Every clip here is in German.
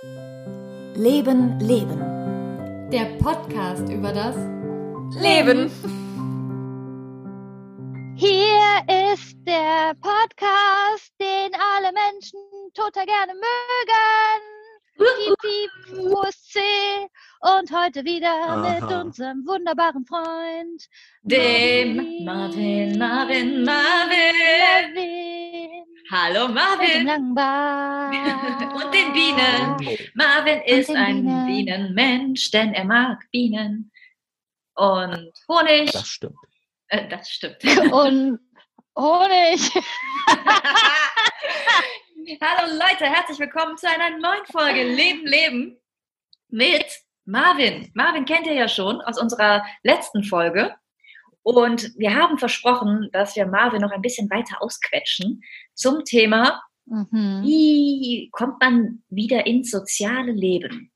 Leben, Leben. Der Podcast über das Leben. Hier ist der Podcast, den alle Menschen total gerne mögen. Piep, piep, USC. Und heute wieder Aha. mit unserem wunderbaren Freund. Dem Marvin, Marvin, Marvin. Marvin. Hallo Marvin und den Bienen. Marvin ist ein Bienen. Bienenmensch, denn er mag Bienen und Honig. Das stimmt. Äh, das stimmt. Und Honig. Hallo Leute, herzlich willkommen zu einer neuen Folge Leben, Leben mit Marvin. Marvin kennt ihr ja schon aus unserer letzten Folge. Und wir haben versprochen, dass wir Marvin noch ein bisschen weiter ausquetschen zum Thema, Mhm. wie kommt man wieder ins soziale Leben?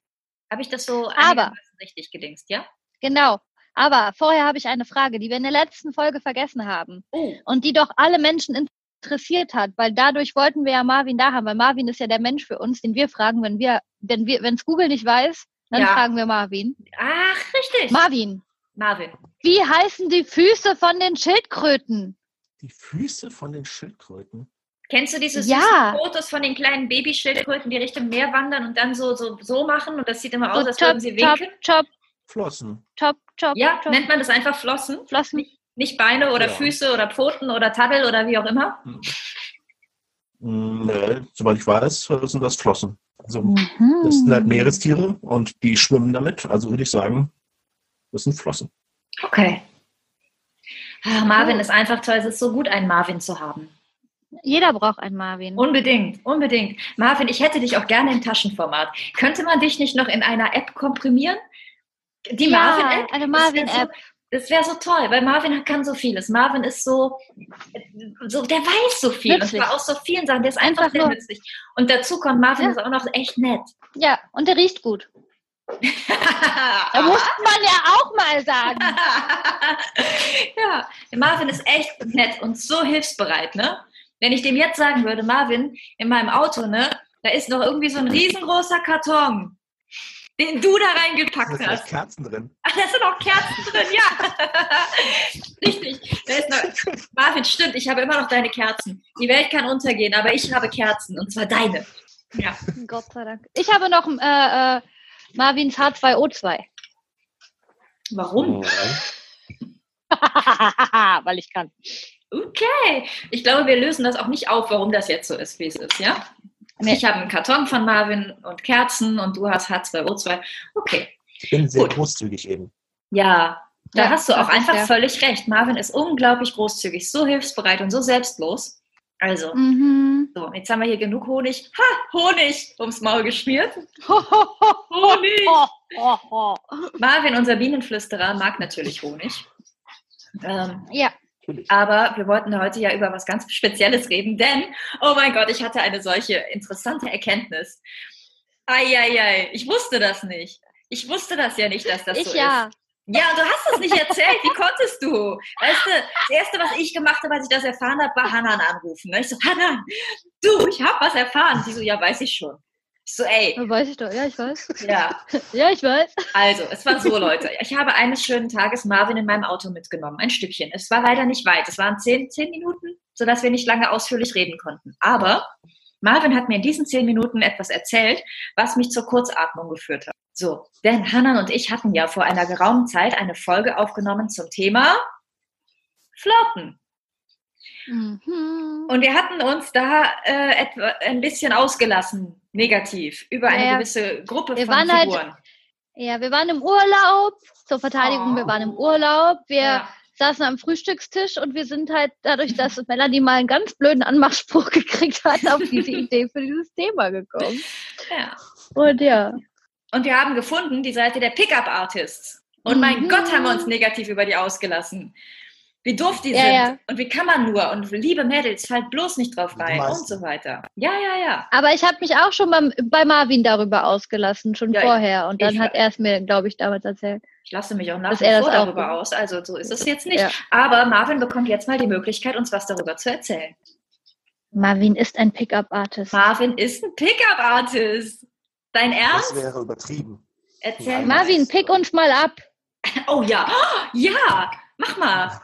Habe ich das so Aber- richtig gedingst, ja? Genau. Aber vorher habe ich eine Frage, die wir in der letzten Folge vergessen haben. Oh, und die doch alle Menschen interessiert hat, weil dadurch wollten wir ja Marvin da haben, weil Marvin ist ja der Mensch für uns, den wir fragen, wenn wir, wenn wir, wenn es Google nicht weiß, dann Ja. fragen wir Marvin. ach, richtig. Marvin, Marvin. wie heißen die Füße von den Schildkröten? Die Füße von den Schildkröten. Kennst du diese Ja. Fotos von den kleinen Babyschildkröten, die Richtung Meer wandern und dann so, so, so machen und das sieht immer aus, So als würden sie chop, winken? chop, Flossen. chop, chop, Ja, chop. nennt man das einfach Flossen? Flossen. Nicht Beine oder Ja. Füße oder Pfoten oder Taddel oder wie auch immer? Hm, Ne, soweit ich weiß, sind das Flossen. Also, Mhm. das sind halt Meerestiere und die schwimmen damit. Also würde ich sagen, das sind Flossen. Okay. Ah, Marvin Oh. ist einfach toll. Es ist so gut, einen Marvin zu haben. Jeder braucht einen Marvin. Unbedingt, unbedingt. Marvin, ich hätte dich auch gerne im Taschenformat. Könnte man dich nicht noch in einer App komprimieren? Die Ja, Marvin-App? eine Marvin-App. Das wäre so toll, weil Marvin kann so vieles. Marvin ist so, so der weiß so viel. Nützlich. Und zwar aus so vielen Sachen. Der ist einfach, Einfach sehr nur- nützlich. Und dazu kommt, Marvin Ja. ist auch noch echt nett. Ja, und der riecht gut. Da muss man ja auch mal sagen. ja, der Marvin ist echt nett und so hilfsbereit, ne? Wenn ich dem jetzt sagen würde, Marvin, in meinem Auto, ne, da ist noch irgendwie so ein riesengroßer Karton, den du da Da reingepackt sind hast. Kerzen drin. Ach, da sind auch Kerzen drin, ja. Richtig. Da ist noch, Marvin, stimmt, ich habe immer noch deine Kerzen. Die Welt kann untergehen, aber ich habe Kerzen und zwar deine. Ja. Gott sei Dank. Ich habe noch äh, äh, Marvins H2O2. Warum? Weil ich kann. Okay. Ich glaube, wir lösen das auch nicht auf, warum das jetzt so ist, wie es ist, ja? Nee. Ich habe einen Karton von Marvin und Kerzen und du hast H2O2. Okay. Ich bin sehr Gut. großzügig eben. Ja, da Ja, hast du auch einfach ja- völlig recht. Marvin ist unglaublich großzügig, so hilfsbereit und so selbstlos. Also, Mhm. so, jetzt haben wir hier genug Honig. Ha, Honig ums Maul geschmiert. Ho, ho, ho, Honig. ho, ho, ho. Marvin, unser Bienenflüsterer, mag natürlich Honig. Ähm, Ja, aber wir wollten heute ja über was ganz Spezielles reden, denn, oh mein Gott, ich hatte eine solche interessante Erkenntnis. Eieiei, ich wusste das nicht. Ich wusste das ja nicht, dass das ich so ja. ist. Ja, und du hast es nicht erzählt. Wie konntest du? Weißt du, das Erste, was ich gemacht habe, als ich das erfahren habe, war Hanan anrufen. ne? Ich so, Hanan, du, ich habe was erfahren. Die so, ja, weiß ich schon. Ich so, ey, Weiß ich doch. Ja, ich weiß. ja. Ja, ich weiß. Also, es war so, Leute. Ich habe eines schönen Tages Marvin in meinem Auto mitgenommen. Ein Stückchen. Es war leider nicht weit. Es waren zehn, zehn Minuten, sodass wir nicht lange ausführlich reden konnten. Aber Marvin hat mir in diesen zehn Minuten etwas erzählt, was mich zur Kurzatmung geführt hat. So, denn Hannan und ich hatten ja vor einer geraumen Zeit eine Folge aufgenommen zum Thema Flirten. Mhm. Und wir hatten uns da äh, etwa ein bisschen ausgelassen, negativ, über eine Ja, gewisse Gruppe von halt- Figuren. Ja, wir waren im Urlaub. Zur Verteidigung, Oh. wir waren im Urlaub. Wir Ja. saßen am Frühstückstisch und wir sind halt dadurch, dass Melanie mal einen ganz blöden Anmachspruch gekriegt hat, auf diese Idee für dieses Thema gekommen. Ja. Und ja. Und wir haben gefunden die Seite der Pickup-Artists. Und mein Mhm. Gott, haben wir uns negativ über die ausgelassen. Wie doof die Ja, sind. ja. Und wie kann man nur? Und liebe Mädels, fallt bloß nicht drauf rein. Und so weiter. Ja, ja, ja. Aber ich habe mich auch schon beim, bei Marvin darüber ausgelassen, schon Ja, vorher. Und dann hat er es mir, glaube ich, damals erzählt. Ich lasse mich auch nach wie vor darüber tut. aus. Also so ist es jetzt nicht. Ja. Aber Marvin bekommt jetzt mal die Möglichkeit, uns was darüber zu erzählen. Marvin ist ein Pickup-Artist. Marvin ist ein Pickup-Artist. Dein Das Ernst? wäre übertrieben. Erzähl mal. Marvin, pick uns mal ab. Oh ja. Ja, mach mal.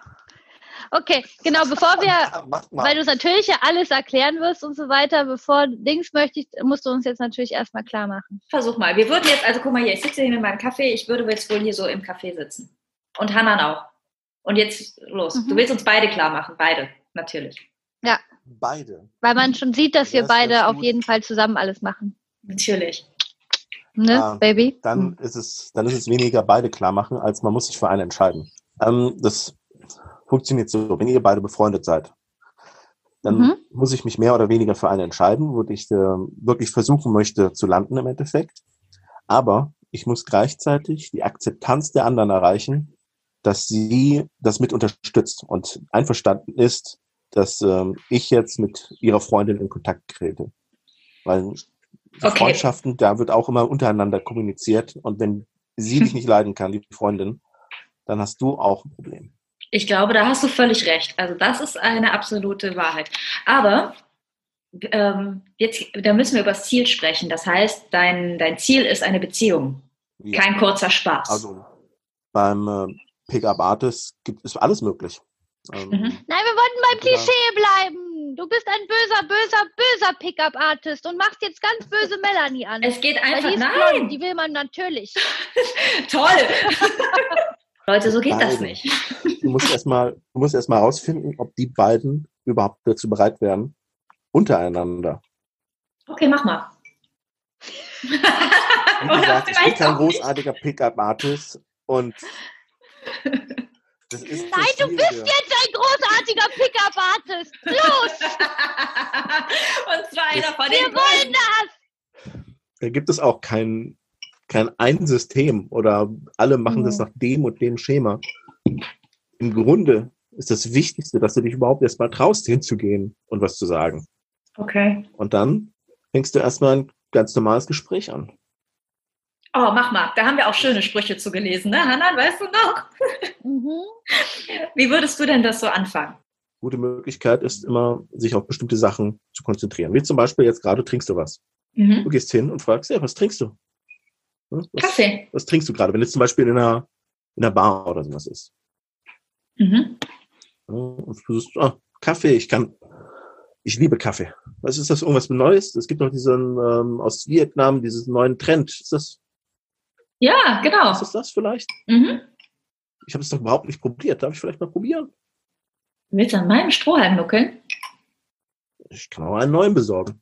Okay, genau, bevor wir, Ja, weil du es natürlich ja alles erklären wirst und so weiter, bevor Dings möchte ich, musst du uns jetzt natürlich erstmal klar machen. Versuch mal. Wir würden jetzt, also guck mal hier, ich sitze hier mit meinem Kaffee. Ich würde jetzt wohl hier so im Café sitzen. Und Hanan auch. Und jetzt los. Mhm. Du willst uns beide klar machen. Beide, natürlich. Beide. Weil man schon sieht, dass wir Ja, ganz beide auf jeden Fall zusammen alles machen. Natürlich. Ne, Ah, Baby? Dann ist es, dann ist es weniger beide klar machen, als man muss sich für einen entscheiden. Ähm, das funktioniert so, wenn ihr beide befreundet seid, dann Mhm. muss ich mich mehr oder weniger für einen entscheiden, wo ich äh, wirklich versuchen möchte zu landen im Endeffekt. Aber ich muss gleichzeitig die Akzeptanz der anderen erreichen, dass sie das mit unterstützt und einverstanden ist, dass ähm, ich jetzt mit ihrer Freundin in Kontakt trete. Weil Okay. Freundschaften, da wird auch immer untereinander kommuniziert und wenn sie dich nicht leiden kann, die Freundin, dann hast du auch ein Problem. Ich glaube, da hast du völlig recht. Also das ist eine absolute Wahrheit. Aber ähm, jetzt, da müssen wir über das Ziel sprechen. Das heißt, dein, dein Ziel ist eine Beziehung, Ja. kein kurzer Spaß. Also beim äh, Pickup Artist gibt es alles möglich. Ähm, Mhm. Nein, wir wollten beim Ja. Klischee bleiben. Du bist ein böser, böser, böser Pickup-Artist und machst jetzt ganz böse Melanie an. es geht einfach, die nein, blond, die will man natürlich. toll. Leute, so geht das Beide. nicht. Du musst erstmal, du musst erstmal rausfinden, ob die beiden überhaupt dazu bereit wären, untereinander. Okay, mach mal. Wie gesagt, ich bin kein großartiger Pickup Artist und das ist das Nein, du bist jetzt ein großartiger Pickup-Artist. Los, Und zwar einer von wir den wollen Bösen. das. da gibt es auch kein, kein ein System oder alle machen das Mhm. nach dem und dem Schema. Im Grunde ist das Wichtigste, dass du dich überhaupt erstmal traust, hinzugehen und was zu sagen. Okay. Und dann fängst du erstmal ein ganz normales Gespräch an. Oh, mach mal. Da haben wir auch schöne Sprüche zu gelesen, ne, Hanan? Weißt du noch? Mhm. Wie würdest du denn das so anfangen? Gute Möglichkeit ist immer, sich auf bestimmte Sachen zu konzentrieren. Wie zum Beispiel jetzt gerade trinkst du was. Du Mhm. gehst hin und fragst, ja, was trinkst du? Was, Kaffee. was trinkst du gerade? Wenn es zum Beispiel in einer, in einer Bar oder sowas ist. Mhm. Ja, und du sagst, ah, Kaffee, ich kann, ich liebe Kaffee. Was ist das? Irgendwas Neues? Es gibt noch diesen ähm, aus Vietnam, diesen neuen Trend. Ist das, Ja, genau. ist das vielleicht? Mhm. Ich habe es doch überhaupt nicht probiert. Darf ich vielleicht mal probieren? Willst du an meinem Strohhalm nuckeln? Ich kann auch einen neuen besorgen.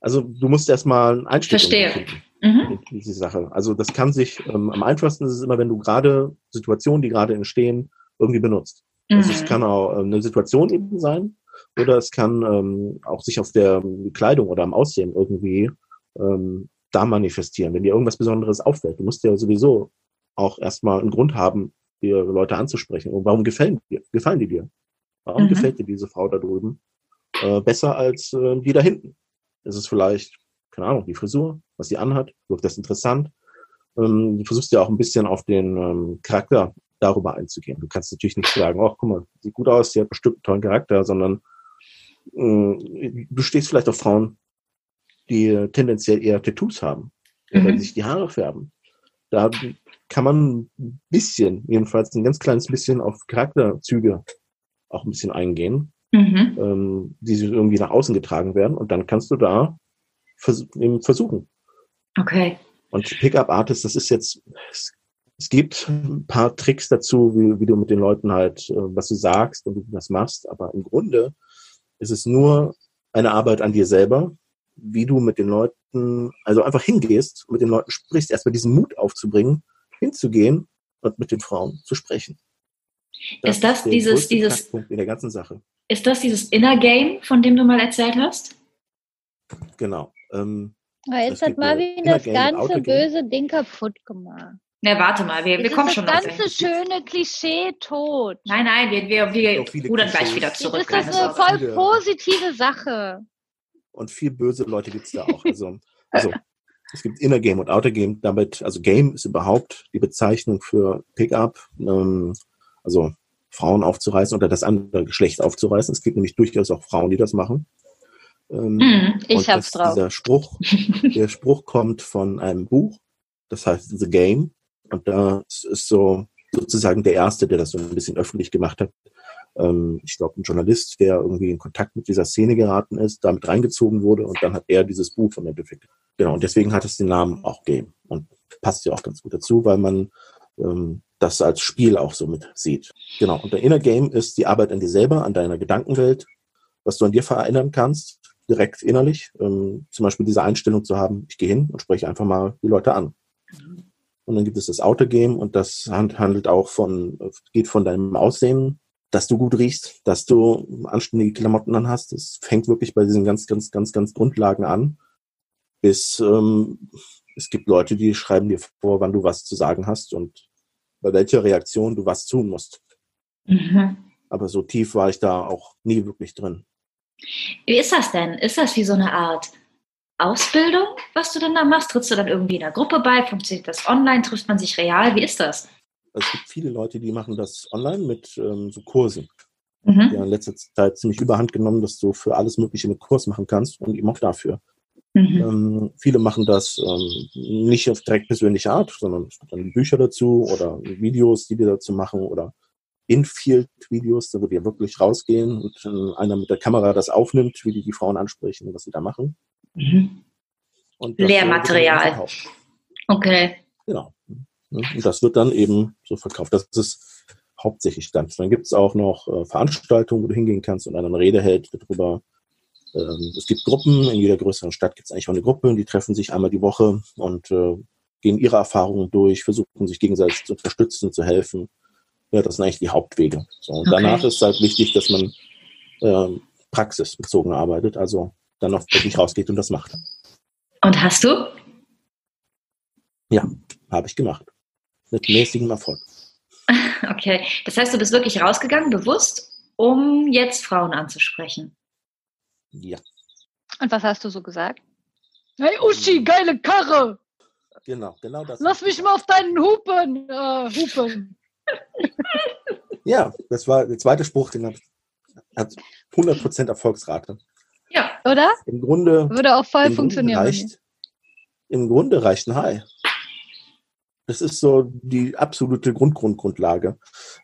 Also du musst erstmal einen Einstieg Verstehe. Mhm. diese Sache. Also das kann sich, ähm, am einfachsten ist es immer, wenn du gerade Situationen, die gerade entstehen, irgendwie benutzt. Also es Mhm. kann auch ähm, eine Situation eben sein oder es kann ähm, auch sich auf der ähm, Kleidung oder am Aussehen irgendwie ähm, da manifestieren, wenn dir irgendwas Besonderes auffällt. Du musst ja sowieso auch erstmal einen Grund haben, dir Leute anzusprechen. Und warum gefallen, dir, gefallen die dir? Warum Mhm. gefällt dir diese Frau da drüben äh, besser als äh, die da hinten? Ist es vielleicht, keine Ahnung, die Frisur, was sie anhat? Wirkt das interessant? Ähm, du versuchst ja auch ein bisschen auf den ähm, Charakter darüber einzugehen. Du kannst natürlich nicht sagen, oh, guck mal, sieht gut aus, sie hat bestimmt einen tollen Charakter, sondern äh, du stehst vielleicht auf Frauen, die tendenziell eher Tattoos haben oder Mhm. die sich die Haare färben. Da kann man ein bisschen, jedenfalls ein ganz kleines bisschen auf Charakterzüge auch ein bisschen eingehen, Mhm. ähm, die irgendwie nach außen getragen werden und dann kannst du da vers eben versuchen. Okay. Und Pickup Artist, das ist jetzt, es, es gibt ein paar Tricks dazu, wie, wie du mit den Leuten halt, äh, was du sagst und wie du das machst, aber im Grunde ist es nur eine Arbeit an dir selber, wie du mit den Leuten, also einfach hingehst, mit den Leuten sprichst, erstmal diesen Mut aufzubringen, hinzugehen und mit den Frauen zu sprechen. Ist das der dieses- dieses- in der ganzen Sache. Ist das dieses Inner Game, von dem du mal erzählt hast? Genau. Ähm, Aber jetzt Es hat Marvin das und ganze böse Ding kaputt gemacht. Na, warte mal, wir, wir Jetzt kommen ist schon das ganze dahin. schöne Klischee tot. Nein, nein, wir, wir, wir rudern gleich wieder Jetzt zurück. ist das eine voll positive Sache. Und viel böse Leute gibt's da auch. Also, also es gibt Inner Game und Outer Game. Damit, also Game ist überhaupt die Bezeichnung für Pickup, ähm, also Frauen aufzureißen oder das andere Geschlecht aufzureißen. Es gibt nämlich durchaus auch Frauen, die das machen. Ähm, Hm, ich hab's das- drauf. Dieser Spruch, der Spruch kommt von einem Buch, das heißt The Game. Und das ist so sozusagen der erste, der das so ein bisschen öffentlich gemacht hat. Ähm, ich glaube, ein Journalist, der irgendwie in Kontakt mit dieser Szene geraten ist, damit reingezogen wurde und dann hat er dieses Buch im Endeffekt. Genau, und deswegen hat es den Namen auch Game. Und passt ja auch ganz gut dazu, weil man ähm, das als Spiel auch so mit sieht. Genau, und der Inner Game ist die Arbeit an dir selber, an deiner Gedankenwelt, was du an dir verändern kannst, direkt innerlich. Ähm, zum Beispiel diese Einstellung zu haben, ich gehe hin und spreche einfach mal die Leute an. Und dann gibt es das Outer Game und das hand- handelt auch von, geht von deinem Aussehen, dass du gut riechst, dass du anständige Klamotten an hast. Es fängt wirklich bei diesen ganz, ganz, ganz, ganz Grundlagen an. Bis ähm, es gibt Leute, die schreiben dir vor, wann du was zu sagen hast und bei welcher Reaktion du was tun musst. Mhm. Aber so tief war ich da auch nie wirklich drin. Wie ist das denn? Ist das wie so eine Art Ausbildung, was du denn da machst? Trittst du dann irgendwie in einer Gruppe bei? Funktioniert das online? Trifft man sich real? Wie ist das? Es gibt viele Leute, die machen das online mit ähm, so Kursen. Mhm. Die haben in letzter Zeit ziemlich überhand genommen, dass du für alles Mögliche einen Kurs machen kannst und eben auch dafür. Mhm. Ähm, viele machen das ähm, nicht auf direkt persönliche Art, sondern es gibt dann Bücher dazu oder Videos, die die dazu machen oder Infield-Videos, da wo die wirklich rausgehen und äh, einer mit der Kamera das aufnimmt, wie die die Frauen ansprechen und was sie da machen. Mhm. Lehrmaterial. Okay. Genau. Und das wird dann eben so verkauft. Das ist hauptsächlich ganz. Dann gibt es auch noch äh, Veranstaltungen, wo du hingehen kannst und einer eine Rede hält darüber. Ähm, es gibt Gruppen, in jeder größeren Stadt gibt es eigentlich auch eine Gruppe, die treffen sich einmal die Woche und äh, gehen ihre Erfahrungen durch, versuchen sich gegenseitig zu unterstützen, zu helfen. Ja, das sind eigentlich die Hauptwege. So, und Okay. danach ist halt wichtig, dass man ähm, praxisbezogen arbeitet, also dann auch wirklich rausgeht und das macht. Und hast du? Habe ich gemacht. Mit mäßigem Erfolg. Okay. Das heißt, du bist wirklich rausgegangen, bewusst, um jetzt Frauen anzusprechen. Ja, Und was hast du so gesagt? Hey Uschi, geile Karre! genau, genau das. Lass mich mal auf deinen Hupen äh, hupen. Ja, das war der zweite Spruch, den hat, hat 100% Erfolgsrate. Ja. Oder? Im Grunde, Würde auch voll Grunde funktionieren. reicht, im Grunde reicht ein Hi. Das ist so die absolute Grundgrundgrundlage.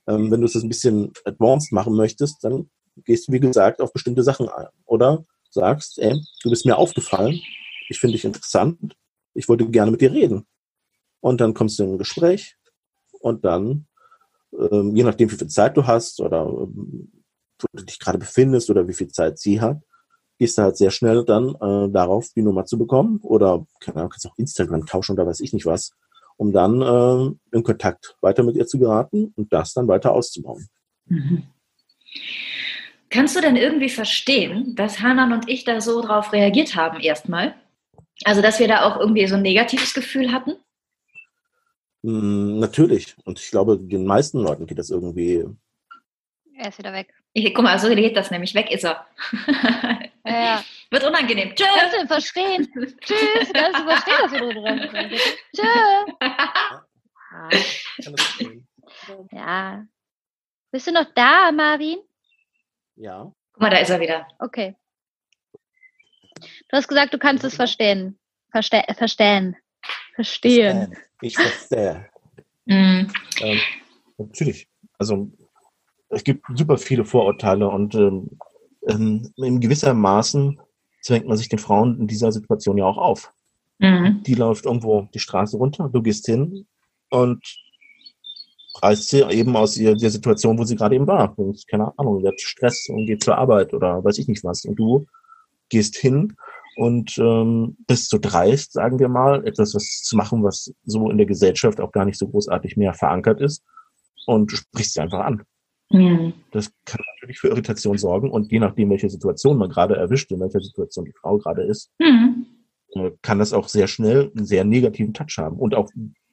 Ähm, wenn du es ein bisschen advanced machen möchtest, dann gehst du, wie gesagt, auf bestimmte Sachen ein. Oder sagst, ey, du bist mir aufgefallen, ich finde dich interessant, ich wollte gerne mit dir reden. Und dann kommst du in ein Gespräch und dann, ähm, je nachdem, wie viel Zeit du hast oder ähm, wo du dich gerade befindest oder wie viel Zeit sie hat, gehst du halt sehr schnell dann äh, darauf, die Nummer zu bekommen oder keine Ahnung, kannst auch Instagram tauschen oder weiß ich nicht was, um dann äh, in Kontakt weiter mit ihr zu geraten und das dann weiter auszubauen. Mhm. Kannst du denn irgendwie verstehen, dass Hanan und ich da so drauf reagiert haben erstmal? Also, dass wir da auch irgendwie so ein negatives Gefühl hatten? Mm, natürlich. Und ich glaube, den meisten Leuten geht das irgendwie. Er ist wieder weg. Ich, guck mal, so geht das nämlich. Weg ist er. Ja. Wird unangenehm. Tschö. Kannst du ihn verstehen? Tschüss. Kannst du verstehen, dass wir drüber reden? Tschüss. Kann das verstehen? Ja. Bist du noch da, Marvin? Ja. Guck mal, da ist er wieder. Okay. Du hast gesagt, du kannst es verstehen. Verste verstehen. Verstehen. Ich verstehe. Mhm. Ähm, natürlich. Also es gibt super viele Vorurteile und ähm, ähm, in gewisser Maßen zwängt man sich den Frauen in dieser Situation ja auch auf. Mhm. Die läuft irgendwo die Straße runter, du gehst hin und reißt sie eben aus ihr, der Situation, wo sie gerade eben war. Und, keine Ahnung, sie hat Stress und geht zur Arbeit oder weiß ich nicht was. Und du gehst hin und ähm, bist so dreist, sagen wir mal, etwas was zu machen, was so in der Gesellschaft auch gar nicht so großartig mehr verankert ist und sprichst sie einfach an. Mhm. Das kann natürlich für Irritation sorgen und je nachdem, welche Situation man gerade erwischt, in welcher Situation die Frau gerade ist, Mhm. äh, kann das auch sehr schnell einen sehr negativen Touch haben und auch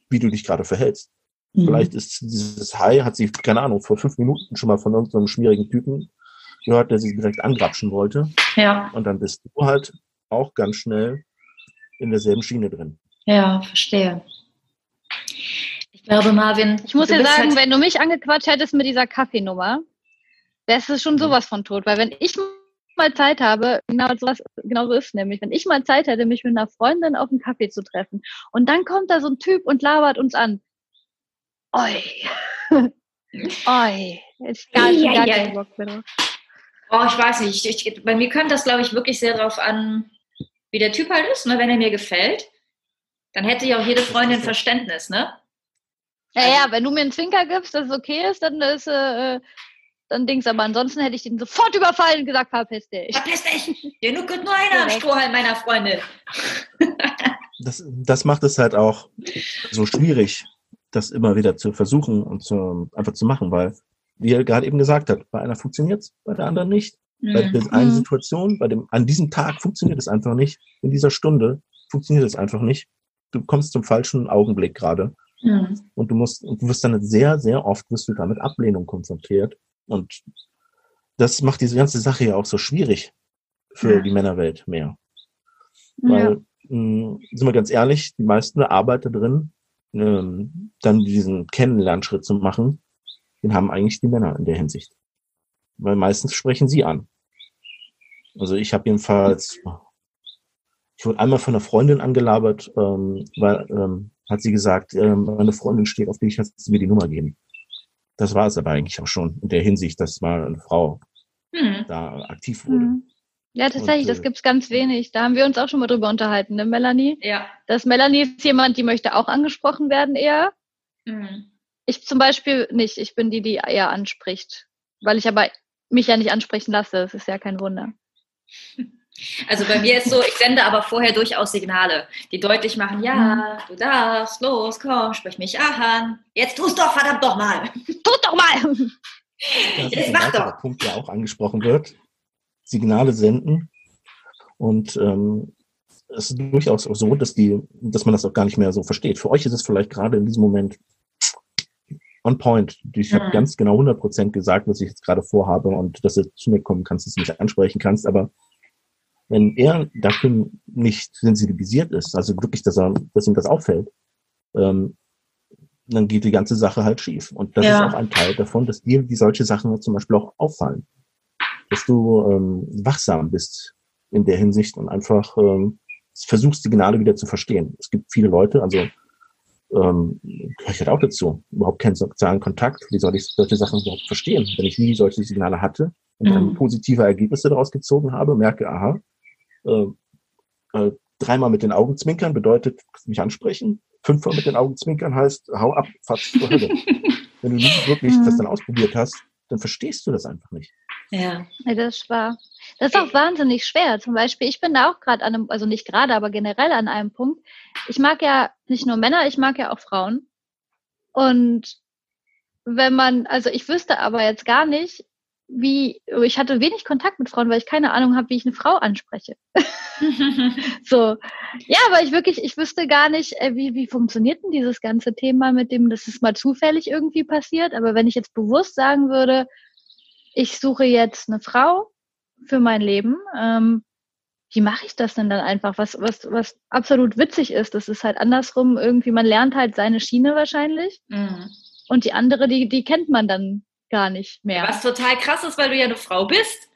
wie du dich gerade verhältst. Mhm. Vielleicht ist dieses Hi, hat sie, keine Ahnung, vor fünf Minuten schon mal von irgendeinem schmierigen Typen gehört, der sie direkt angrapschen wollte. Ja, Und dann bist du halt auch ganz schnell in derselben Schiene drin. ja, verstehe. Ich glaube, Marvin, Ich muss dir sagen, halt, wenn du mich angequatscht hättest mit dieser Kaffeenummer, wärst du schon sowas von tot. Weil wenn ich mal Zeit habe, genau so, genau so ist es nämlich, wenn ich mal Zeit hätte, mich mit einer Freundin auf einen Kaffee zu treffen und dann kommt da so ein Typ und labert uns an. Oi. Oi. Ist gar, Ja, gar ja. Bock drauf. Oh, ich weiß nicht. Ich, bei mir kommt das, glaube ich, wirklich sehr darauf an, wie der Typ halt ist. Ne? Wenn er mir gefällt, dann hätte ja auch jede Freundin Verständnis, ne? Ja, ja, wenn du mir einen Zwinker gibst, dass es okay ist, dann ist äh, dann Dings. Aber ansonsten hätte ich den sofort überfallen und gesagt, verpiss dich. Verpiss dich! Dir nur, nur einer am. Strohhalm meiner Freundin. Das, das macht es halt auch so schwierig, das immer wieder zu versuchen und zu, einfach zu machen, weil, wie er gerade eben gesagt hat, bei einer funktioniert es, bei der anderen nicht. Bei Hm. der einen Mhm. Situation, bei dem, an diesem Tag funktioniert es einfach nicht. In dieser Stunde funktioniert es einfach nicht. Du kommst zum falschen Augenblick gerade. Hm. Und du musst, und du wirst dann sehr, sehr oft wirst du da mit Ablehnung konfrontiert. Und das macht diese ganze Sache ja auch so schwierig für Ja. die Männerwelt mehr. Ja. Weil, mh, sind wir ganz ehrlich, die meisten Arbeiter drin, ähm, dann diesen Kennenlernschritt zu machen, den haben eigentlich die Männer in der Hinsicht. Weil meistens sprechen sie an. Also ich habe jedenfalls, ich wurde einmal von einer Freundin angelabert, ähm, weil ähm, hat sie gesagt, ähm, meine Freundin steht auf dich, hast du mir die Nummer geben. Das war es aber eigentlich auch schon in der Hinsicht, dass mal eine Frau Hm. da aktiv wurde. Mhm. Ja, tatsächlich, Und, das äh, gibt's ganz wenig. Da haben wir uns auch schon mal drüber unterhalten, ne, Melanie? Ja. Das Melanie ist jemand, die möchte auch angesprochen werden eher. Hm. Ich zum Beispiel nicht. Ich bin die, die eher anspricht. Weil ich aber mich ja nicht ansprechen lasse. Das ist ja kein Wunder. Also bei mir ist so, ich sende aber vorher durchaus Signale, die deutlich machen, ja, du darfst, los, komm, sprich mich an. Jetzt tust doch verdammt doch mal. Tut doch mal! Das Jetzt ist ein mach weiterer doch. Punkt, der auch angesprochen wird. Signale senden. Und ähm, es ist durchaus auch so, dass die, dass man das auch gar nicht mehr so versteht. Für euch ist es vielleicht gerade in diesem Moment on point. Ich habe Mhm. ganz genau 100% gesagt, was ich jetzt gerade vorhabe und dass du zu mir kommen kannst, dass du mich ansprechen kannst. Aber wenn er dafür nicht sensibilisiert ist, also wirklich, dass, er, dass ihm das auffällt, ähm, dann geht die ganze Sache halt schief. Und das Ja. ist auch ein Teil davon, dass dir die solche Sachen zum Beispiel auch auffallen. Dass du ähm, wachsam bist in der Hinsicht und einfach ähm, versuchst, Signale wieder zu verstehen. Es gibt viele Leute, also ähm, gehöre ich halt auch dazu, überhaupt keinen sozialen Kontakt. Wie soll ich solche Sachen überhaupt verstehen, wenn ich nie solche Signale hatte und dann Mhm. positive Ergebnisse daraus gezogen habe, merke, aha, äh, äh, dreimal mit den Augen zwinkern bedeutet mich ansprechen, fünfmal mit den Augen zwinkern heißt, hau ab, fahr zur Hölle. wenn du nie wirklich Mhm. das dann ausprobiert hast, dann verstehst du das einfach nicht. Ja. Das wahr. Das ist auch wahnsinnig schwer. Zum Beispiel, ich bin da auch gerade an einem, also nicht gerade, aber generell an einem Punkt. Ich mag ja nicht nur Männer, ich mag ja auch Frauen. Und wenn man, also ich wüsste aber jetzt gar nicht, wie, ich hatte wenig Kontakt mit Frauen, weil ich keine Ahnung habe, wie ich eine Frau anspreche. So. Ja, aber ich wirklich, ich wüsste gar nicht, äh, wie, wie funktioniert denn dieses ganze Thema mit dem, dass es mal zufällig irgendwie passiert. Aber wenn ich jetzt bewusst sagen würde, ich suche jetzt eine Frau für mein Leben, ähm, wie mache ich das denn dann einfach? Was, was, was absolut witzig ist, das ist halt andersrum irgendwie, man lernt halt seine Schiene wahrscheinlich Mhm. und die andere, die, die kennt man dann gar nicht mehr. Was total krass ist, weil du ja eine Frau bist.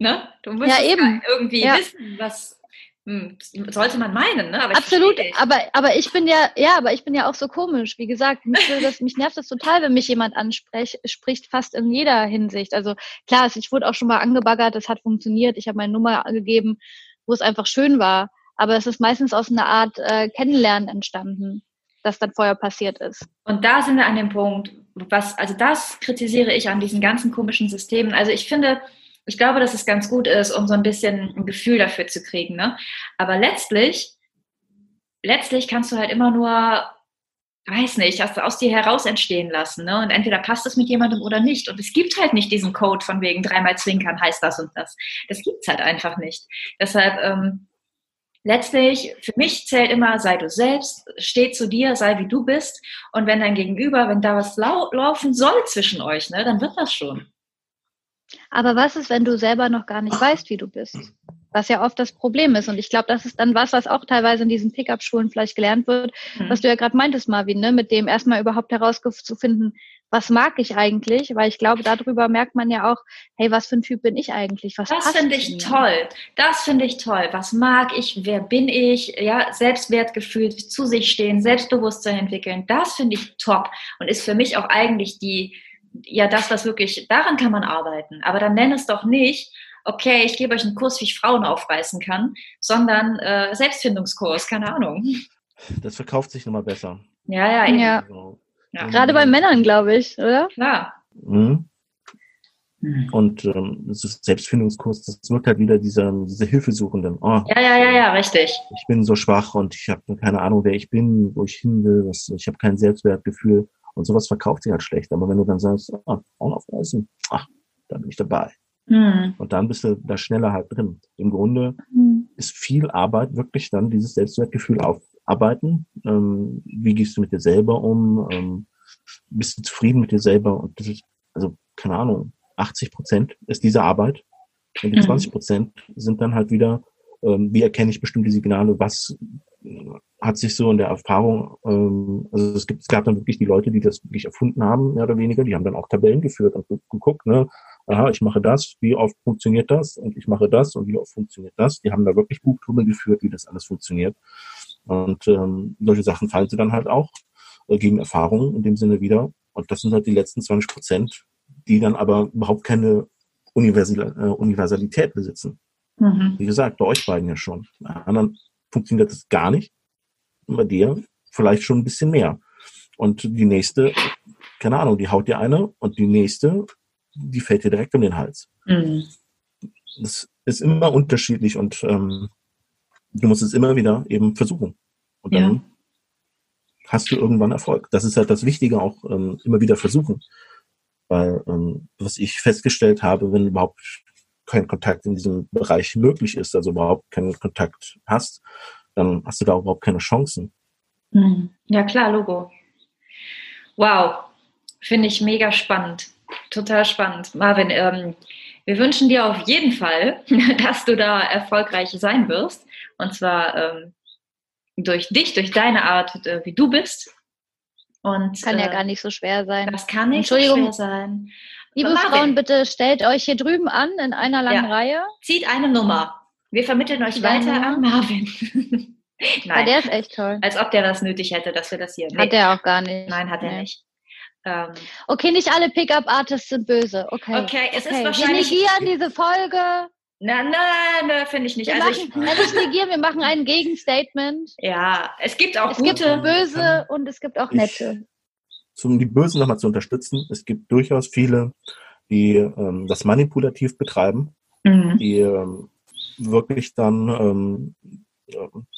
Ne? Du musst Ja, eben. irgendwie Ja. wissen, was hm, sollte man meinen, ne? Aber Absolut, aber, aber ich bin ja, ja, aber ich bin ja auch so komisch. Wie gesagt, mich, das, mich nervt das total, wenn mich jemand anspricht, spricht fast in jeder Hinsicht. Also klar, ich wurde auch schon mal angebaggert, das hat funktioniert, ich habe meine Nummer gegeben, wo es einfach schön war. Aber es ist meistens aus einer Art äh, Kennenlernen entstanden, das dann vorher passiert ist. Und da sind wir an dem Punkt, was, also das kritisiere ich an diesen ganzen komischen Systemen. Also ich finde, ich glaube, dass es ganz gut ist, um so ein bisschen ein Gefühl dafür zu kriegen. Ne? Aber letztlich, letztlich kannst du halt immer nur, weiß nicht, das aus dir heraus entstehen lassen. Ne? Und entweder passt es mit jemandem oder nicht. Und es gibt halt nicht diesen Code von wegen dreimal zwinkern heißt das und das. Das gibt's halt einfach nicht. Deshalb, ähm, letztlich, für mich zählt immer, sei du selbst, steh zu dir, sei wie du bist. Und wenn dein Gegenüber, wenn da was lau laufen soll zwischen euch, ne, dann wird das schon. Aber was ist, wenn du selber noch gar nicht weißt, wie du bist? Was ja oft das Problem ist. Und ich glaube, das ist dann was, was auch teilweise in diesen Pickup-Schulen vielleicht gelernt wird, Mhm. was du ja gerade meintest, Marvin, ne? mit dem erstmal überhaupt herauszufinden, was mag ich eigentlich? Weil ich glaube, darüber merkt man ja auch, hey, was für ein Typ bin ich eigentlich? Was Das finde ich mir? toll. Das finde ich toll. Was mag ich? Wer bin ich? Ja, Selbstwertgefühl, zu sich stehen, Selbstbewusstsein entwickeln. Das finde ich top und ist für mich auch eigentlich die, ja, das, was wirklich, daran kann man arbeiten. Aber dann nenn es doch nicht, okay, ich gebe euch einen Kurs, wie ich Frauen aufreißen kann, sondern äh, Selbstfindungskurs, keine Ahnung. Das verkauft sich nochmal besser. Ja, ja, eben. Ja. Also, Ja. Gerade bei Männern, glaube ich, oder? klar. Mhm. Und ähm, das ist Selbstfindungskurs, das wirkt halt wieder dieser, diese Hilfesuchenden. Oh, Ja, ja, ja, ja, richtig. ich bin so schwach und ich habe keine Ahnung, wer ich bin, wo ich hin will, was, ich habe kein Selbstwertgefühl und sowas verkauft sich halt schlecht. Aber wenn du dann sagst, ah, Frauen aufreißen, ach, da bin ich dabei. Hm. Und dann bist du da schneller halt drin. Im Grunde Hm. ist viel Arbeit wirklich dann dieses Selbstwertgefühl aufarbeiten. Ähm, wie gehst du mit dir selber um? Ähm, bist du zufrieden mit dir selber? Und das ist, also, keine Ahnung, 80 Prozent ist diese Arbeit. Und die Mhm. 20 Prozent sind dann halt wieder, ähm, wie erkenne ich bestimmte Signale, was hat sich so in der Erfahrung, ähm, also es gibt, es gab dann wirklich die Leute, die das wirklich erfunden haben, mehr oder weniger, die haben dann auch Tabellen geführt und gu- geguckt, ne, aha, ich mache das, wie oft funktioniert das und ich mache das und wie oft funktioniert das. Die haben da wirklich Buchtummel geführt, wie das alles funktioniert. Und ähm, solche Sachen fallen sie dann halt auch äh, gegen Erfahrung in dem Sinne wieder. Und das sind halt die letzten 20 Prozent, die dann aber überhaupt keine Universal, äh, Universalität besitzen. Mhm. Wie gesagt, bei euch beiden ja schon. Bei anderen funktioniert das gar nicht. Und bei dir vielleicht schon ein bisschen mehr. Und die nächste, keine Ahnung, die haut dir eine und die nächste, die fällt dir direkt um den Hals. Mhm. Das ist immer unterschiedlich und ähm, du musst es immer wieder eben versuchen. Und dann Ja. hast du irgendwann Erfolg. Das ist halt das Wichtige auch, ähm, immer wieder versuchen. Weil, ähm, was ich festgestellt habe, wenn überhaupt kein Kontakt in diesem Bereich möglich ist, also überhaupt keinen Kontakt hast, dann hast du da überhaupt keine Chancen. Mhm. Ja, klar, Logo. Wow, finde ich mega spannend. Total spannend. Marvin, ähm, wir wünschen dir auf jeden Fall, dass du da erfolgreich sein wirst. Und zwar ähm, durch dich, durch deine Art, äh, wie du bist. Und Kann ja äh, gar nicht so schwer sein. Das kann nicht so Entschuldigung. schwer sein. Liebe Marvin. Frauen, bitte stellt euch hier drüben an in einer langen Ja. Reihe. Zieht eine Nummer. Wir vermitteln euch Zieht eine weiter Nummer? an Marvin. Weil Nein, der ist echt toll. als ob der das nötig hätte, dass wir das hier. Hat er auch gar nicht. Nein, hat er Nee. nicht. Ähm, Okay, nicht alle Pickup-Artists sind böse. Okay. okay, es ist okay. Wir wahrscheinlich. negieren diese Folge. Na, na, na, finde ich nicht. Wir Also ich, machen, nein, nicht negieren, wir machen ein Gegenstatement. ja, es gibt auch Es gibt gute. böse und es gibt auch Ich- nette. Um die Bösen nochmal zu unterstützen, es gibt durchaus viele, die ähm, das manipulativ betreiben, Mhm. die ähm, wirklich dann ähm,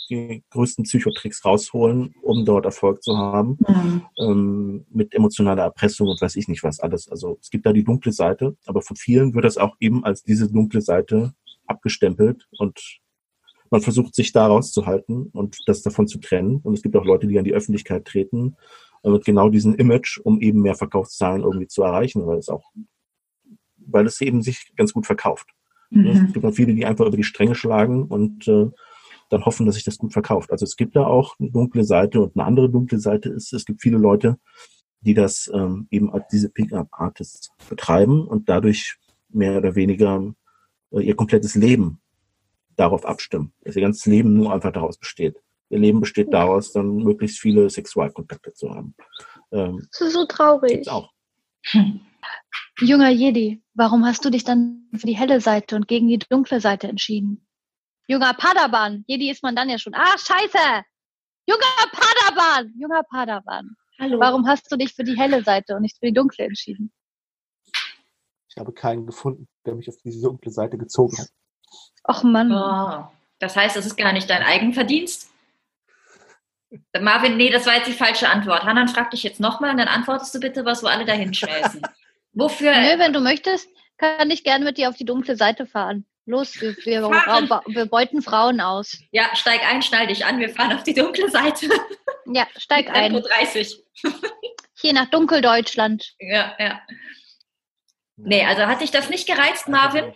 die größten Psychotricks rausholen, um dort Erfolg zu haben. Mhm. ähm, mit emotionaler Erpressung und weiß ich nicht was alles. Also es gibt da die dunkle Seite, aber von vielen wird das auch eben als diese dunkle Seite abgestempelt und man versucht sich da rauszuhalten und das davon zu trennen. Und es gibt auch Leute, die an die Öffentlichkeit treten äh, mit genau diesem Image, um eben mehr Verkaufszahlen irgendwie zu erreichen, weil es auch, weil es eben sich ganz gut verkauft. Es Mhm. gibt auch viele, die einfach über die Stränge schlagen und äh, dann hoffen, dass sich das gut verkauft. Also es gibt da auch eine dunkle Seite und eine andere dunkle Seite ist, es gibt viele Leute, die das ähm, eben als diese Pickup-Artists betreiben und dadurch mehr oder weniger äh, ihr komplettes Leben darauf abstimmen. Dass ihr ganzes Leben nur einfach daraus besteht. Ihr Leben besteht daraus, dann möglichst viele Sexualkontakte zu haben. Ähm, Das ist so traurig. auch. Junger Jedi, warum hast du dich dann für die helle Seite und gegen die dunkle Seite entschieden? Junger Padawan, Jedi ist man dann ja schon. Ah, scheiße! Junger Padawan, junger Padawan. Hallo. Warum hast du dich für die helle Seite und nicht für die dunkle entschieden? Ich habe keinen gefunden, der mich auf diese dunkle Seite gezogen hat. Och Mann. Oh, das heißt, es ist gar nicht dein Eigenverdienst? Marvin, nee, das war jetzt die falsche Antwort. Hanan fragt dich jetzt nochmal und dann antwortest du bitte was, wo alle dahin schmelzen. Wofür? Nö, wenn du möchtest, kann ich gerne mit dir auf die dunkle Seite fahren. Los, wir, wir, wir beuten Frauen aus. Ja, steig ein, schnall dich an, wir fahren auf die dunkle Seite. Ja, steig Tempo ein. 30. Hier nach Dunkeldeutschland. Ja, ja. Nee, also hat dich das nicht gereizt, Marvin?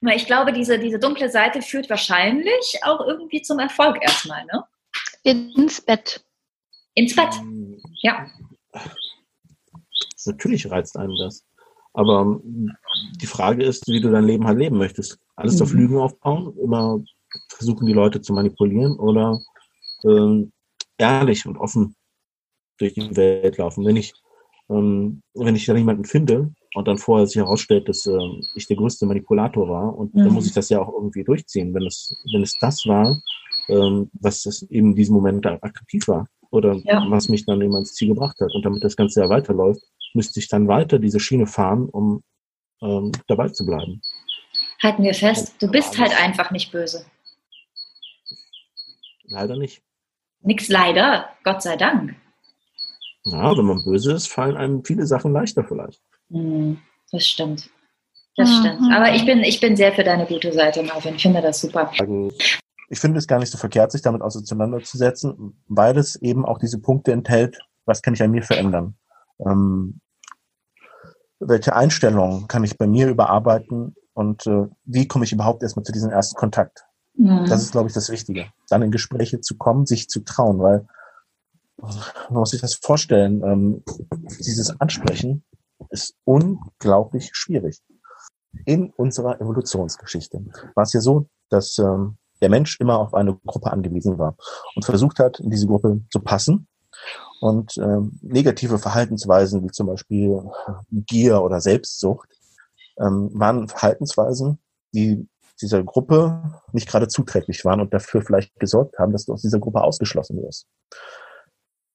Nur Ich glaube, diese, diese dunkle Seite führt wahrscheinlich auch irgendwie zum Erfolg erstmal, ne? Ins Bett. Ins Bett. Ja. Natürlich reizt einen das. Aber ähm, die Frage ist, wie du dein Leben halt leben möchtest. Alles auf Mhm. Lügen aufbauen, immer versuchen, die Leute zu manipulieren oder ähm, ehrlich und offen durch die Welt laufen. Wenn ich, ähm, wenn ich da jemanden finde und dann vorher sich herausstellt, dass ähm, ich der größte Manipulator war und dann Mhm. muss ich das ja auch irgendwie durchziehen, wenn es, wenn es das war, ähm, was das eben in diesem Moment da attraktiv war oder Ja. was mich dann eben ans Ziel gebracht hat. Und damit das Ganze ja weiterläuft, müsste ich dann weiter diese Schiene fahren, um ähm, dabei zu bleiben. Halten wir fest, du bist halt einfach nicht böse. Leider nicht. Nix leider, Gott sei Dank. Ja, wenn man böse ist, fallen einem viele Sachen leichter vielleicht. Hm, das stimmt. Das Mhm. stimmt. Aber ich bin, ich bin sehr für deine gute Seite, Marvin. Ich finde das super. Ich finde es gar nicht so verkehrt, sich damit auseinanderzusetzen, weil es eben auch diese Punkte enthält, was kann ich an mir verändern? Ähm, welche Einstellungen kann ich bei mir überarbeiten und äh, wie komme ich überhaupt erstmal zu diesem ersten Kontakt? Hm. Das ist, glaube ich, das Wichtige. Dann in Gespräche zu kommen, sich zu trauen, weil man muss sich das vorstellen, ähm, dieses Ansprechen ist unglaublich schwierig. In unserer Evolutionsgeschichte war es ja so, dass ähm, der Mensch immer auf eine Gruppe angewiesen war und versucht hat, in diese Gruppe zu passen. Und ähm, negative Verhaltensweisen wie zum Beispiel Gier oder Selbstsucht ähm, waren Verhaltensweisen, die dieser Gruppe nicht gerade zuträglich waren und dafür vielleicht gesorgt haben, dass du aus dieser Gruppe ausgeschlossen wirst.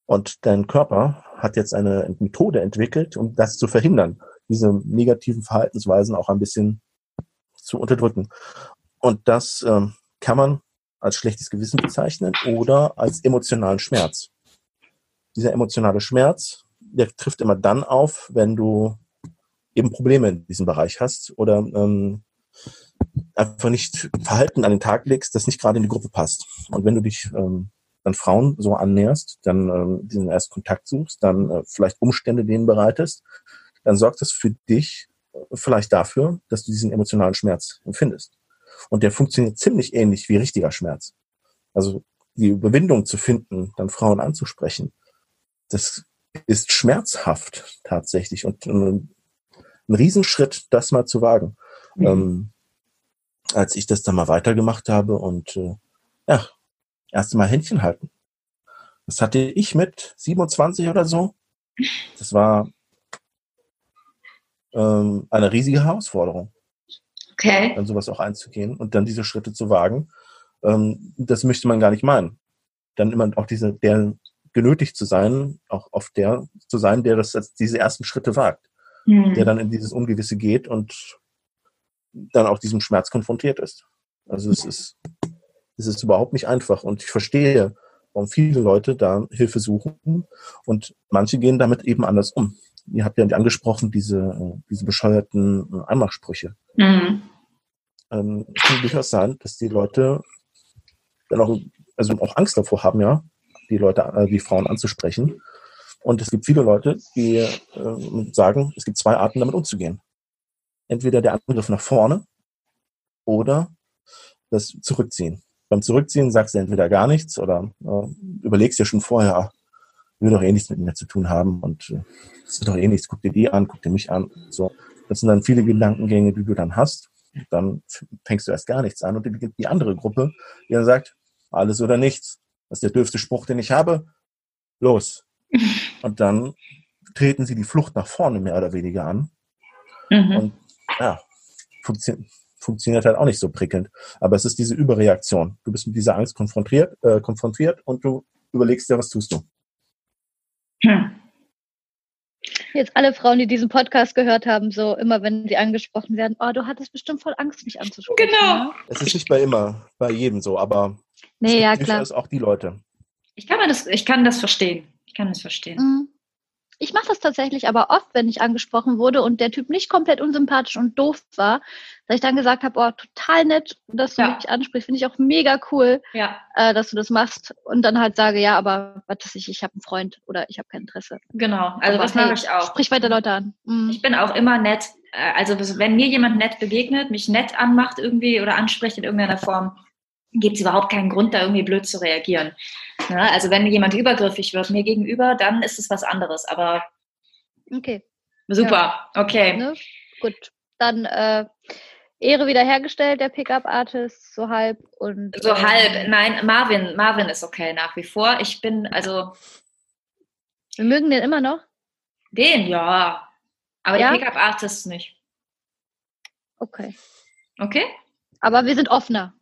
Und dein Körper hat jetzt eine Methode entwickelt, um das zu verhindern, diese negativen Verhaltensweisen auch ein bisschen zu unterdrücken. Und das ähm, kann man als schlechtes Gewissen bezeichnen oder als emotionalen Schmerz. Dieser emotionale Schmerz, der trifft immer dann auf, wenn du eben Probleme in diesem Bereich hast oder ähm, einfach nicht Verhalten an den Tag legst, das nicht gerade in die Gruppe passt. Und wenn du dich ähm, dann Frauen so annäherst, dann ähm, diesen ersten Kontakt suchst, dann äh, vielleicht Umstände denen bereitest, dann sorgt das für dich äh, vielleicht dafür, dass du diesen emotionalen Schmerz empfindest. Und der funktioniert ziemlich ähnlich wie richtiger Schmerz. Also die Überwindung zu finden, dann Frauen anzusprechen, das ist schmerzhaft tatsächlich und äh, ein Riesenschritt, das mal zu wagen. Mhm. Ähm, als ich das dann mal weitergemacht habe und äh, ja, erst mal Händchen halten. Das hatte ich mit 27 oder so. Das war ähm, eine riesige Herausforderung, Okay. dann sowas auch einzugehen und dann diese Schritte zu wagen. Ähm, das möchte man gar nicht meinen. Dann immer auch diese, der genötigt zu sein, auch auf der zu sein, der das jetzt diese ersten Schritte wagt, Hm. der dann in dieses Ungewisse geht und dann auch diesem Schmerz konfrontiert ist. Also es ist, es ist überhaupt nicht einfach und ich verstehe, warum viele Leute da Hilfe suchen und manche gehen damit eben anders um. Ihr habt ja angesprochen, diese, äh, diese bescheuerten äh, Anmachsprüche. Hm. Ähm, es kann durchaus sein, dass die Leute dann auch, also auch Angst davor haben, ja, die Leute, äh, die Frauen anzusprechen. Und es gibt viele Leute, die äh, sagen, es gibt zwei Arten, damit umzugehen. Entweder der Angriff nach vorne oder das Zurückziehen. Beim Zurückziehen sagst du entweder gar nichts oder äh, überlegst dir schon vorher, will doch eh nichts mit mir zu tun haben und äh, ist doch eh nichts, guck dir die an, guck dir mich an. So, das sind dann viele Gedankengänge, die du dann hast. Dann fängst du erst gar nichts an und dann gibt die andere Gruppe, die dann sagt, alles oder nichts. Das ist der dürfste Spruch, den ich habe. Los. Und dann treten sie die Flucht nach vorne mehr oder weniger an. Mhm. Und ja, funktio funktioniert halt auch nicht so prickelnd. Aber es ist diese Überreaktion. Du bist mit dieser Angst konfrontiert, äh, konfrontiert und du überlegst dir, was tust du. Hm. Jetzt alle Frauen, die diesen Podcast gehört haben, so immer wenn sie angesprochen werden, oh, du hattest bestimmt voll Angst, mich anzusprechen. Genau. ne? Es ist nicht bei immer, bei jedem so, aber Nee, ja, klar. durchaus auch die Leute. Ich kann, das, ich kann das verstehen. Ich kann das verstehen. Mhm. Ich mache das tatsächlich aber oft, wenn ich angesprochen wurde und der Typ nicht komplett unsympathisch und doof war, dass ich dann gesagt habe, oh, total nett, dass du Ja. mich ansprichst, finde ich auch mega cool, Ja, äh, dass du das machst und dann halt sage, ja, aber was ich, ich habe einen Freund oder ich habe kein Interesse. genau. Also aber das hey, mache ich auch. Sprich weiter Leute an. Mhm. Ich bin auch immer nett. äh, also wenn mir jemand nett begegnet, mich nett anmacht irgendwie oder anspricht in irgendeiner Form, gibt es überhaupt keinen Grund, da irgendwie blöd zu reagieren. Ne? Also wenn jemand übergriffig wird mir gegenüber, dann ist es was anderes. Aber Okay. super, okay. Ne? Gut. Dann äh, Ehre wiederhergestellt, der Pickup-Artist, so halb und. So ähm, halb, nein, Marvin, Marvin ist okay nach wie vor. Ich bin, also Wir mögen den immer noch. den, ja. Aber Ja? die Pickup-Artists nicht. Okay. Okay? Aber wir sind offener.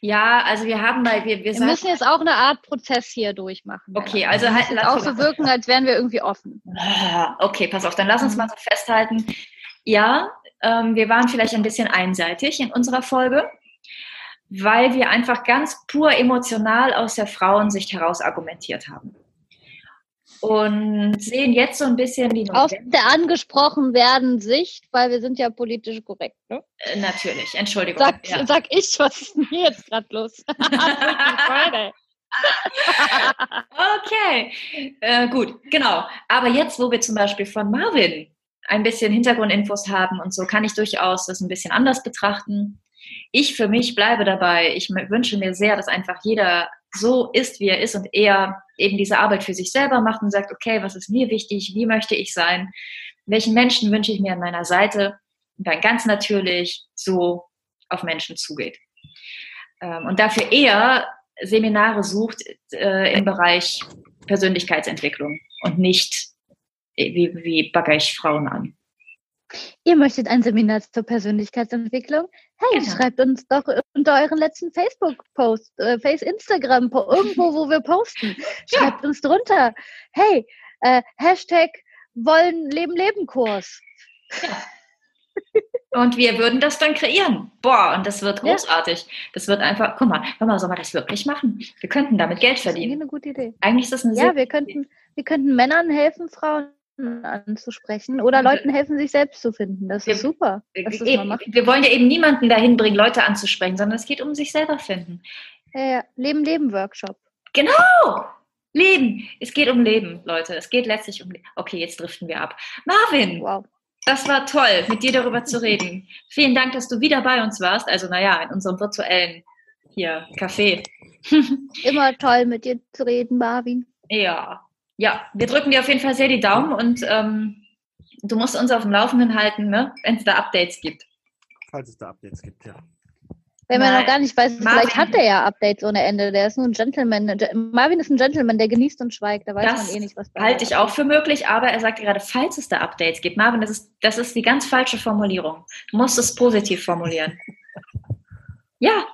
Ja, also wir haben bei, wir, wir Wir müssen jetzt auch eine Art Prozess hier durchmachen. Okay, also halt- lass auch so mal- wirken, als wären wir irgendwie offen. Ah, Okay, pass auf, dann lass Mhm. uns mal so festhalten. Ja, ähm, wir waren vielleicht ein bisschen einseitig in unserer Folge, weil wir einfach ganz pur emotional aus der Frauensicht heraus argumentiert haben. Und sehen jetzt so ein bisschen die Aus Notwendigkeit. der angesprochen werden Sicht, weil wir sind ja politisch korrekt. Ne? Äh, Natürlich, Entschuldigung. Sag, ja. sag ich, was ist denn hier jetzt gerade los? Okay, äh, gut, genau. Aber jetzt, wo wir zum Beispiel von Marvin ein bisschen Hintergrundinfos haben und so, kann ich durchaus das ein bisschen anders betrachten. Ich für mich bleibe dabei. Ich wünsche mir sehr, dass einfach jeder so ist, wie er ist und er eben diese Arbeit für sich selber macht und sagt, okay, was ist mir wichtig? Wie möchte ich sein? Welchen Menschen wünsche ich mir an meiner Seite? Und dann ganz natürlich so auf Menschen zugeht. Ähm, und dafür eher Seminare sucht äh, im Bereich Persönlichkeitsentwicklung und nicht äh, wie, wie bagger ich Frauen an. Ihr möchtet ein Seminar zur Persönlichkeitsentwicklung? Hey, Genau. schreibt uns doch unter euren letzten Facebook-Post, äh, Face Instagram, irgendwo, wo wir posten. Schreibt uns drunter. Hey, äh, Hashtag wollen Leben Leben Kurs. Und wir würden das dann kreieren. Boah, und das wird Ja. großartig. Das wird einfach, guck mal, hör mal, soll man das wirklich machen? Wir könnten damit Geld Das ist verdienen. eine gute Idee. Eigentlich ist das eine Ja, wir könnten, wir könnten Männern helfen, Frauen anzusprechen oder Leuten helfen, sich selbst zu finden. Das ist Wir- super. Lass das eben, wir wollen ja eben niemanden dahin bringen, Leute anzusprechen, sondern es geht um sich selber finden. Ja. Leben Leben Workshop. Genau! Leben. Es geht um Leben, Leute. Es geht letztlich um. Okay, jetzt driften wir ab. Marvin, Wow. Das war toll, mit dir darüber zu reden. Vielen Dank, dass du wieder bei uns warst. Also, naja, in unserem virtuellen hier Café. Immer toll, mit dir zu reden, Marvin. ja, ja, wir drücken dir auf jeden Fall sehr die Daumen und ähm, du musst uns auf dem Laufenden halten, ne? wenn es da Updates gibt. Falls es da Updates gibt, ja. Wenn man Nein. noch gar nicht weiß, Marvin. vielleicht hat er ja Updates ohne Ende. Der ist nur ein Gentleman. Marvin ist ein Gentleman, der genießt und schweigt. Da weiß Das man eh nicht, was bei Halte ich auch für möglich, aber er sagte gerade, falls es da Updates gibt. Marvin, das ist, das ist die ganz falsche Formulierung. Du musst es positiv formulieren. Ja,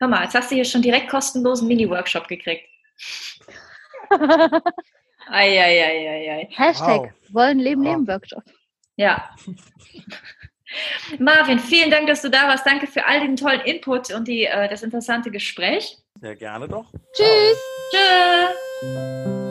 hör mal, jetzt hast du hier schon direkt kostenlosen Mini-Workshop gekriegt. Eieieiei. Hashtag Wow. wollen Leben Wow. Leben Workshop. Ja. Marvin, vielen Dank, dass du da warst. Danke für all den tollen Input und die, äh, das interessante Gespräch. Sehr gerne doch. Tschüss. Tschüss.